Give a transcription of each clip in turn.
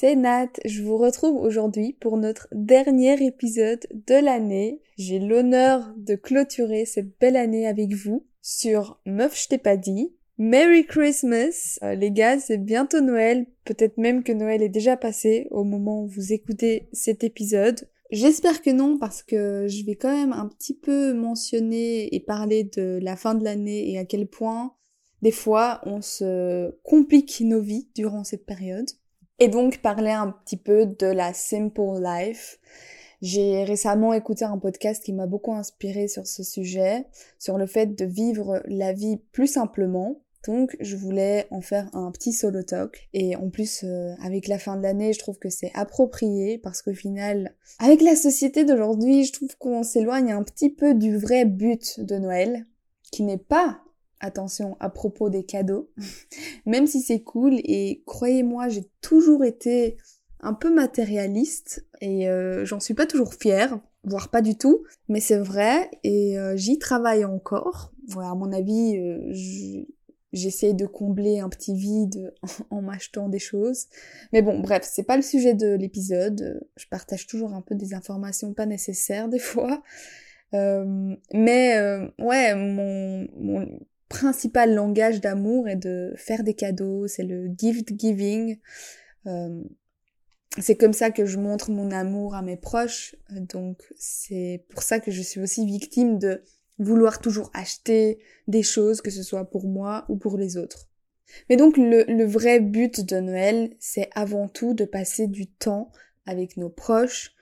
C'est Nat. Je vous retrouve aujourd'hui pour notre dernier épisode de l'année. J'ai l'honneur de clôturer cette belle année avec vous sur Meuf je t'ai pas dit. Merry Christmas euh, Les gars, c'est bientôt Noël. Peut-être même que Noël est déjà passé au moment où vous écoutez cet épisode. J'espère que non parce que je vais quand même un petit peu mentionner et parler de la fin de l'année et à quel point des fois on se complique nos vies durant cette période. Et donc parler un petit peu de la simple life. J'ai récemment écouté un podcast qui m'a beaucoup inspiré sur ce sujet, sur le fait de vivre la vie plus simplement. Donc je voulais en faire un petit solo talk et en plus euh, avec la fin de l'année je trouve que c'est approprié parce qu'au final avec la société d'aujourd'hui je trouve qu'on s'éloigne un petit peu du vrai but de Noël qui n'est pas attention à propos des cadeaux même si c'est cool et croyez-moi j'ai toujours été un peu matérialiste et euh, j'en suis pas toujours fière voire pas du tout mais c'est vrai et euh, j'y travaille encore voilà, à mon avis, euh, j'essaie de combler un petit vide en m'achetant des choses. Mais bon, bref, c'est pas le sujet de l'épisode. Je partage toujours un peu des informations pas nécessaires des fois. Euh, mais euh, ouais, mon, mon principal langage d'amour est de faire des cadeaux, c'est le gift giving. Euh, c'est comme ça que je montre mon amour à mes proches, donc c'est pour ça que je suis aussi victime de vouloir toujours acheter des choses, que ce soit pour moi ou pour les autres. Mais donc le, vrai but de Noël, c'est avant tout de passer du temps avec nos proches,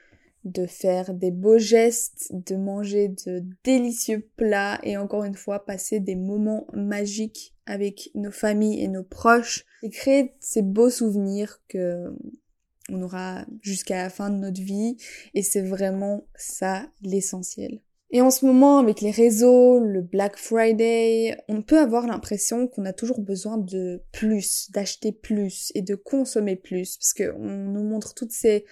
de faire des beaux gestes, de manger de délicieux plats et encore une fois passer des moments magiques avec nos familles et nos proches et créer ces beaux souvenirs que on aura jusqu'à la fin de notre vie et c'est vraiment ça l'essentiel. Et en ce moment, avec les réseaux, le Black Friday, on peut avoir l'impression qu'on a toujours besoin de plus, d'acheter plus et de consommer plus, parce qu'on nous montre toutes ces,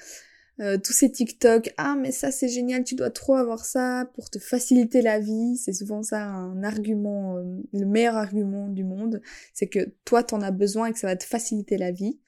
euh, tous ces TikTok, ah mais ça c'est génial, tu dois trop avoir ça pour te faciliter la vie. C'est souvent ça un argument, euh, le meilleur argument du monde, c'est que toi t'en as besoin et que ça va te faciliter la vie.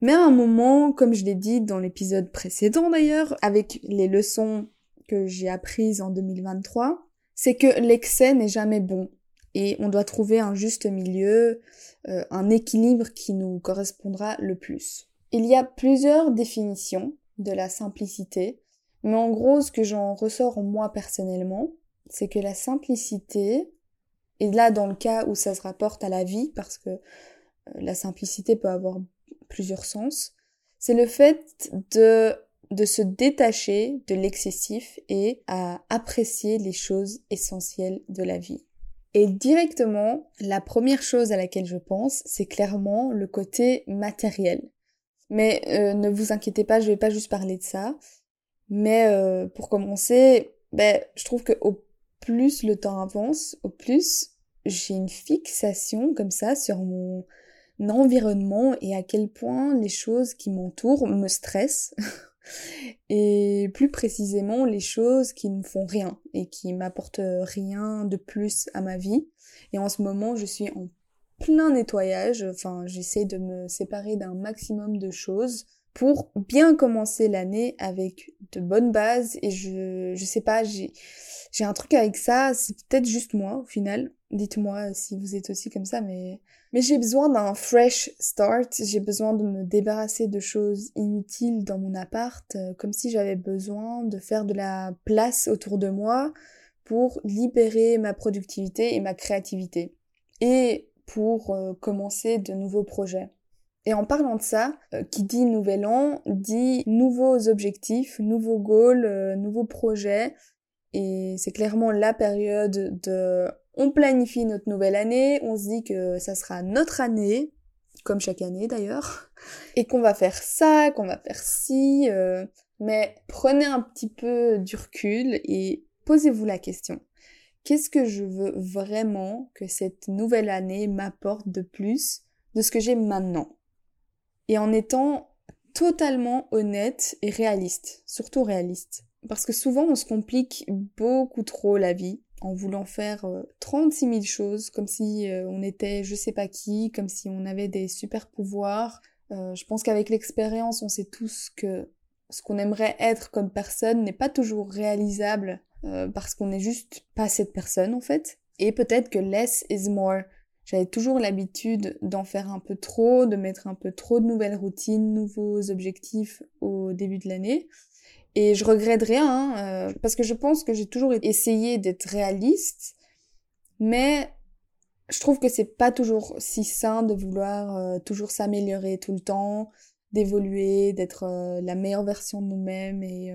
Mais à un moment, comme je l'ai dit dans l'épisode précédent d'ailleurs, avec les leçons que j'ai apprise en 2023, c'est que l'excès n'est jamais bon et on doit trouver un juste milieu, euh, un équilibre qui nous correspondra le plus. Il y a plusieurs définitions de la simplicité, mais en gros ce que j'en ressors moi personnellement, c'est que la simplicité, et là dans le cas où ça se rapporte à la vie, parce que euh, la simplicité peut avoir plusieurs sens, c'est le fait de de se détacher de l'excessif et à apprécier les choses essentielles de la vie. Et directement, la première chose à laquelle je pense, c'est clairement le côté matériel. Mais euh, ne vous inquiétez pas, je vais pas juste parler de ça. Mais euh, pour commencer, ben, je trouve que au plus le temps avance, au plus j'ai une fixation comme ça sur mon environnement et à quel point les choses qui m'entourent me stressent. et plus précisément les choses qui ne font rien et qui m'apportent rien de plus à ma vie. Et en ce moment, je suis en plein nettoyage, enfin j'essaie de me séparer d'un maximum de choses pour bien commencer l'année avec de bonnes bases et je je sais pas, j'ai j'ai un truc avec ça, c'est peut-être juste moi au final. Dites-moi si vous êtes aussi comme ça mais mais j'ai besoin d'un fresh start, j'ai besoin de me débarrasser de choses inutiles dans mon appart, euh, comme si j'avais besoin de faire de la place autour de moi pour libérer ma productivité et ma créativité. Et pour euh, commencer de nouveaux projets. Et en parlant de ça, euh, qui dit nouvel an, dit nouveaux objectifs, nouveaux goals, nouveaux projets. Et c'est clairement la période de on planifie notre nouvelle année, on se dit que ça sera notre année, comme chaque année d'ailleurs, et qu'on va faire ça, qu'on va faire ci, euh, mais prenez un petit peu du recul et posez-vous la question. Qu'est-ce que je veux vraiment que cette nouvelle année m'apporte de plus de ce que j'ai maintenant? Et en étant totalement honnête et réaliste, surtout réaliste. Parce que souvent on se complique beaucoup trop la vie en voulant faire 36 euh, 000 choses, comme si euh, on était je sais pas qui, comme si on avait des super pouvoirs, Euh, je pense qu'avec l'expérience, on sait tous que ce qu'on aimerait être comme personne n'est pas toujours réalisable euh, parce qu'on n'est juste pas cette personne en fait. Et peut-être que less is more. J'avais toujours l'habitude d'en faire un peu trop, de mettre un peu trop de nouvelles routines, nouveaux objectifs au début de l'année. Et je regrette rien, hein, euh, parce que je pense que j'ai toujours essayé d'être réaliste, mais je trouve que c'est pas toujours si sain de vouloir euh, toujours s'améliorer tout le temps, d'évoluer, d'être la meilleure version de nous-mêmes et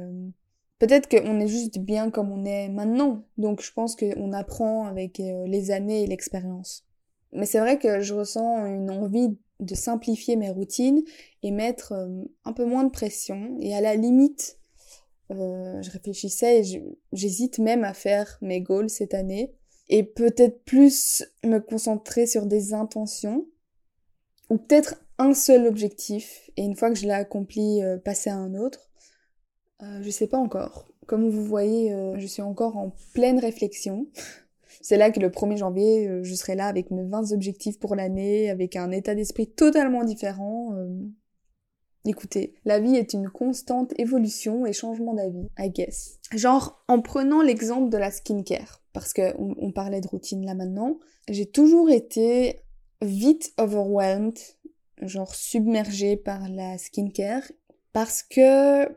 peut-être qu'on est juste bien comme on est maintenant. Donc je pense qu'on apprend avec les années et l'expérience. Mais c'est vrai que je ressens une envie de simplifier mes routines et mettre un peu moins de pression et à la limite je réfléchissais et j'hésite même à faire mes goals cette année et peut-être plus me concentrer sur des intentions ou peut-être un seul objectif et une fois que je l'ai accompli euh, passer à un autre euh, je sais pas encore. Comme vous voyez euh, je suis encore en pleine réflexion. C'est là que le 1er janvier euh, je serai là avec mes 20 objectifs pour l'année avec un état d'esprit totalement différent Écoutez, la vie est une constante évolution et changement d'avis, I guess. Genre, en prenant l'exemple de la skincare, parce qu'on on parlait de routine là maintenant, j'ai toujours été vite overwhelmed, genre submergée par la skincare, parce que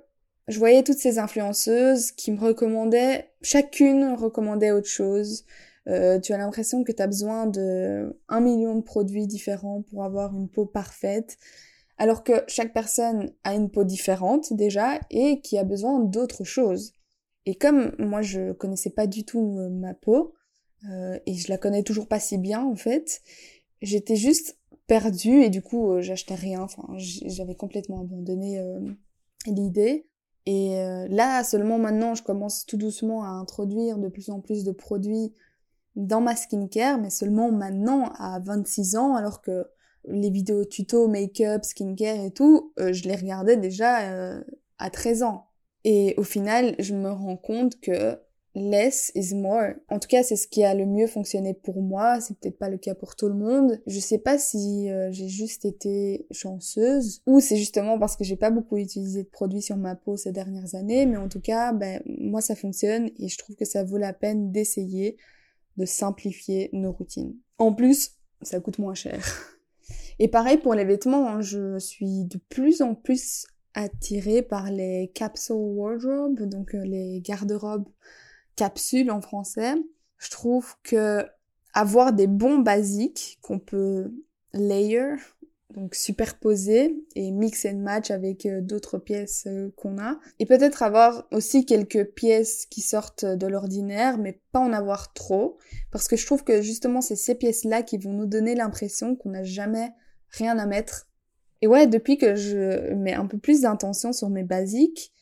je voyais toutes ces influenceuses qui me recommandaient, chacune recommandait autre chose. Euh, tu as l'impression que tu as besoin de un million de produits différents pour avoir une peau parfaite alors que chaque personne a une peau différente déjà et qui a besoin d'autres choses. Et comme moi je connaissais pas du tout euh, ma peau euh, et je la connais toujours pas si bien en fait, j'étais juste perdue et du coup euh, j'achetais rien. Enfin j'avais complètement abandonné l'idée. Et là seulement maintenant je commence tout doucement à introduire de plus en plus de produits dans ma skincare, mais seulement maintenant à 26 ans alors que les vidéos tuto, make-up, skincare et tout, euh, je les regardais déjà euh, à 13 ans. Et au final, je me rends compte que less is more. En tout cas, c'est ce qui a le mieux fonctionné pour moi. C'est peut-être pas le cas pour tout le monde. Je sais pas si euh, j'ai juste été chanceuse ou c'est justement parce que j'ai pas beaucoup utilisé de produits sur ma peau ces dernières années. Mais en tout cas, ben, moi, ça fonctionne et je trouve que ça vaut la peine d'essayer de simplifier nos routines. En plus, ça coûte moins cher. Et pareil pour les vêtements, hein, je suis de plus en plus attirée par les capsule wardrobe, donc euh, les garde-robes capsules en français. Je trouve que avoir des bons basiques qu'on peut layer, donc superposer et mix and match avec euh, d'autres pièces euh, qu'on a. Et peut-être avoir aussi quelques pièces qui sortent de l'ordinaire, mais pas en avoir trop. Parce que je trouve que justement c'est ces pièces-là qui vont nous donner l'impression qu'on n'a jamais rien à mettre. Et ouais, depuis que je mets un peu plus d'intention sur mes basiques,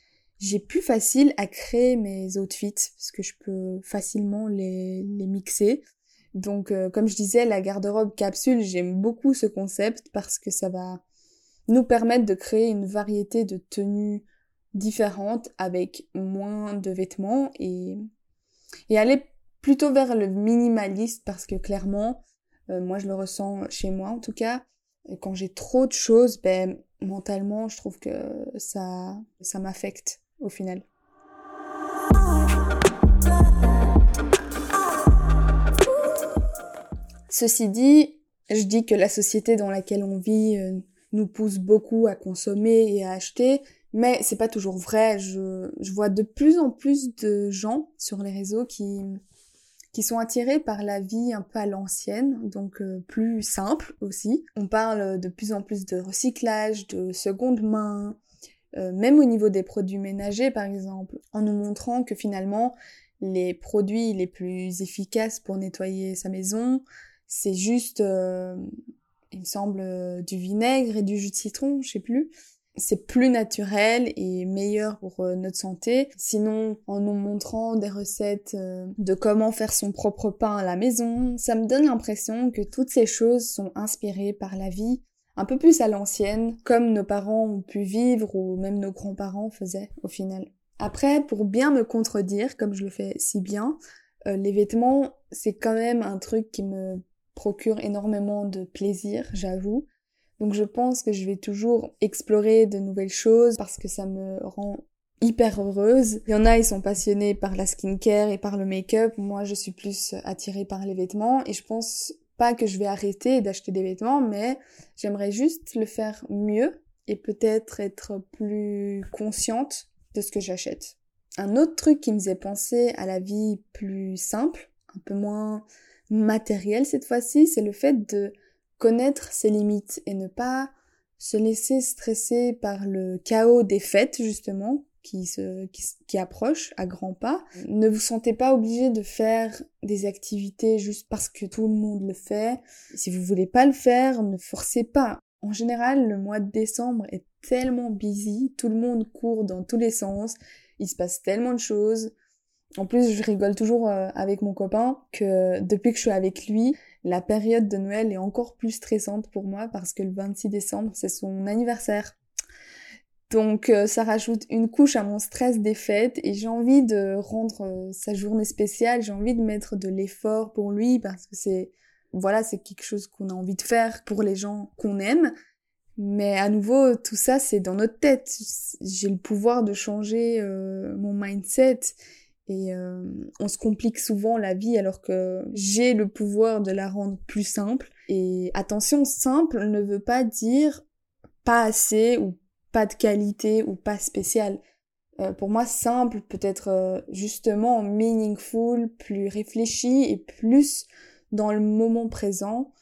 j'ai plus facile à créer mes outfits parce que je peux facilement les, les mixer. Donc, euh, comme je disais, la garde-robe capsule, j'aime beaucoup ce concept parce que ça va nous permettre de créer une variété de tenues différentes avec moins de vêtements et, et aller plutôt vers le minimaliste parce que clairement, euh, moi je le ressens chez moi en tout cas, quand j'ai trop de choses, ben, mentalement, je trouve que ça, ça m'affecte au final. Ceci dit, je dis que la société dans laquelle on vit euh, nous pousse beaucoup à consommer et à acheter, mais c'est pas toujours vrai. Je, je vois de plus en plus de gens sur les réseaux qui, qui sont attirés par la vie un peu à l'ancienne, donc euh, plus simple aussi. On parle de plus en plus de recyclage, de seconde main, euh, même au niveau des produits ménagers par exemple, en nous montrant que finalement les produits les plus efficaces pour nettoyer sa maison, c'est juste, euh, il me semble, du vinaigre et du jus de citron, je sais plus c'est plus naturel et meilleur pour euh, notre santé. Sinon, en nous montrant des recettes euh, de comment faire son propre pain à la maison, ça me donne l'impression que toutes ces choses sont inspirées par la vie un peu plus à l'ancienne, comme nos parents ont pu vivre ou même nos grands-parents faisaient au final. Après, pour bien me contredire, comme je le fais si bien, euh, les vêtements, c'est quand même un truc qui me procure énormément de plaisir, j'avoue Donc je pense que je vais toujours explorer de nouvelles choses parce que ça me rend hyper heureuse. Il y en a, ils sont passionnés par la skincare et par le make-up. Moi, je suis plus attirée par les vêtements et je pense pas que je vais arrêter d'acheter des vêtements, mais j'aimerais juste le faire mieux et peut-être être plus consciente de ce que j'achète. Un autre truc qui me faisait penser à la vie plus simple, un peu moins matérielle cette fois-ci, c'est le fait de connaître ses limites et ne pas se laisser stresser par le chaos des fêtes justement qui se qui, approche à grands pas. Ne vous sentez pas obligé de faire des activités juste parce que tout le monde le fait. Si vous voulez pas le faire, ne forcez pas. En général, le mois de décembre est tellement busy, tout le monde court dans tous les sens, il se passe tellement de choses. En plus, je rigole toujours euh, avec mon copain que depuis que je suis avec lui, la période de Noël est encore plus stressante pour moi parce que le 26 décembre, c'est son anniversaire. Donc euh, ça rajoute une couche à mon stress des fêtes et j'ai envie de rendre euh, sa journée spéciale, j'ai envie de mettre de l'effort pour lui parce que c'est voilà, c'est quelque chose qu'on a envie de faire pour les gens qu'on aime. Mais à nouveau, tout ça, c'est dans notre tête. J'ai le pouvoir de changer euh, mon mindset. Et euh, on se complique souvent la vie alors que j'ai le pouvoir de la rendre plus simple. Et attention, simple ne veut pas dire pas assez ou pas de qualité ou pas spécial. Euh, pour moi, simple peut être justement meaningful, plus réfléchi et plus dans le moment présent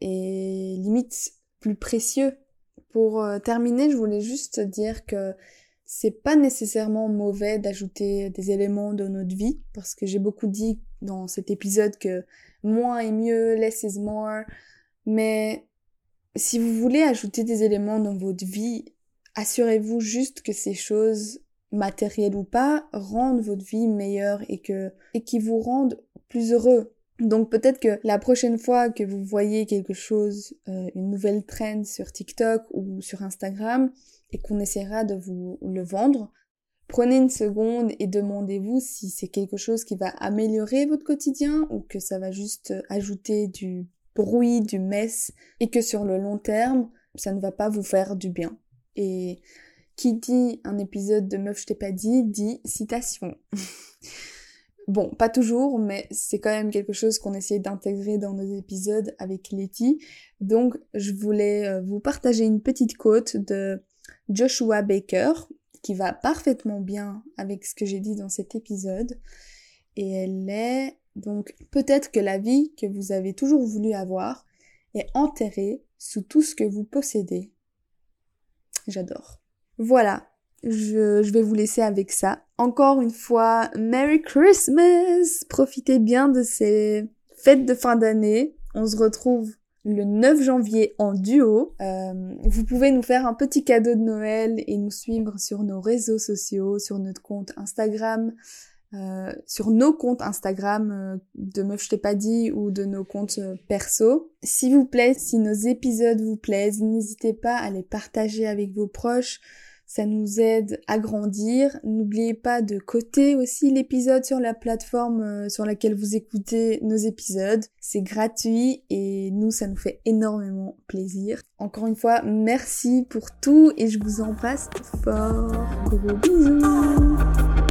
et limite plus précieux. Pour euh, terminer, je voulais juste dire que c'est pas nécessairement mauvais d'ajouter des éléments dans notre vie parce que j'ai beaucoup dit dans cet épisode que moins est mieux, less is more. Mais si vous voulez ajouter des éléments dans votre vie, assurez-vous juste que ces choses matérielles ou pas rendent votre vie meilleure et que et qui vous rendent plus heureux donc peut-être que la prochaine fois que vous voyez quelque chose, euh, une nouvelle trend sur TikTok ou sur Instagram, et qu'on essaiera de vous le vendre, prenez une seconde et demandez-vous si c'est quelque chose qui va améliorer votre quotidien ou que ça va juste ajouter du bruit, du mess, et que sur le long terme, ça ne va pas vous faire du bien. Et qui dit un épisode de Meuf je t'ai pas dit, dit citation. Bon, pas toujours, mais c'est quand même quelque chose qu'on essaie d'intégrer dans nos épisodes avec Letty. Donc, je voulais euh, vous partager une petite quote de Joshua Baker qui va parfaitement bien avec ce que j'ai dit dans cet épisode. Et elle est donc peut-être que la vie que vous avez toujours voulu avoir est enterrée sous tout ce que vous possédez. J'adore. Voilà, je, je, vais vous laisser avec ça. Encore une fois, Merry Christmas! Profitez bien de ces fêtes de fin d'année. On se retrouve le 9 janvier en duo. Euh, vous pouvez nous faire un petit cadeau de Noël et nous suivre sur nos réseaux sociaux, sur notre compte Instagram, euh, sur nos comptes Instagram euh, de Meuf je t'ai pas dit ou de nos comptes euh, perso. S'il vous plaît, si nos épisodes vous plaisent, n'hésitez pas à les partager avec vos proches, ça nous aide à grandir. N'oubliez pas de coter aussi l'épisode sur la plateforme sur laquelle vous écoutez nos épisodes. C'est gratuit et nous, ça nous fait énormément plaisir. Encore une fois, merci pour tout et je vous en passe fort. Gros bisous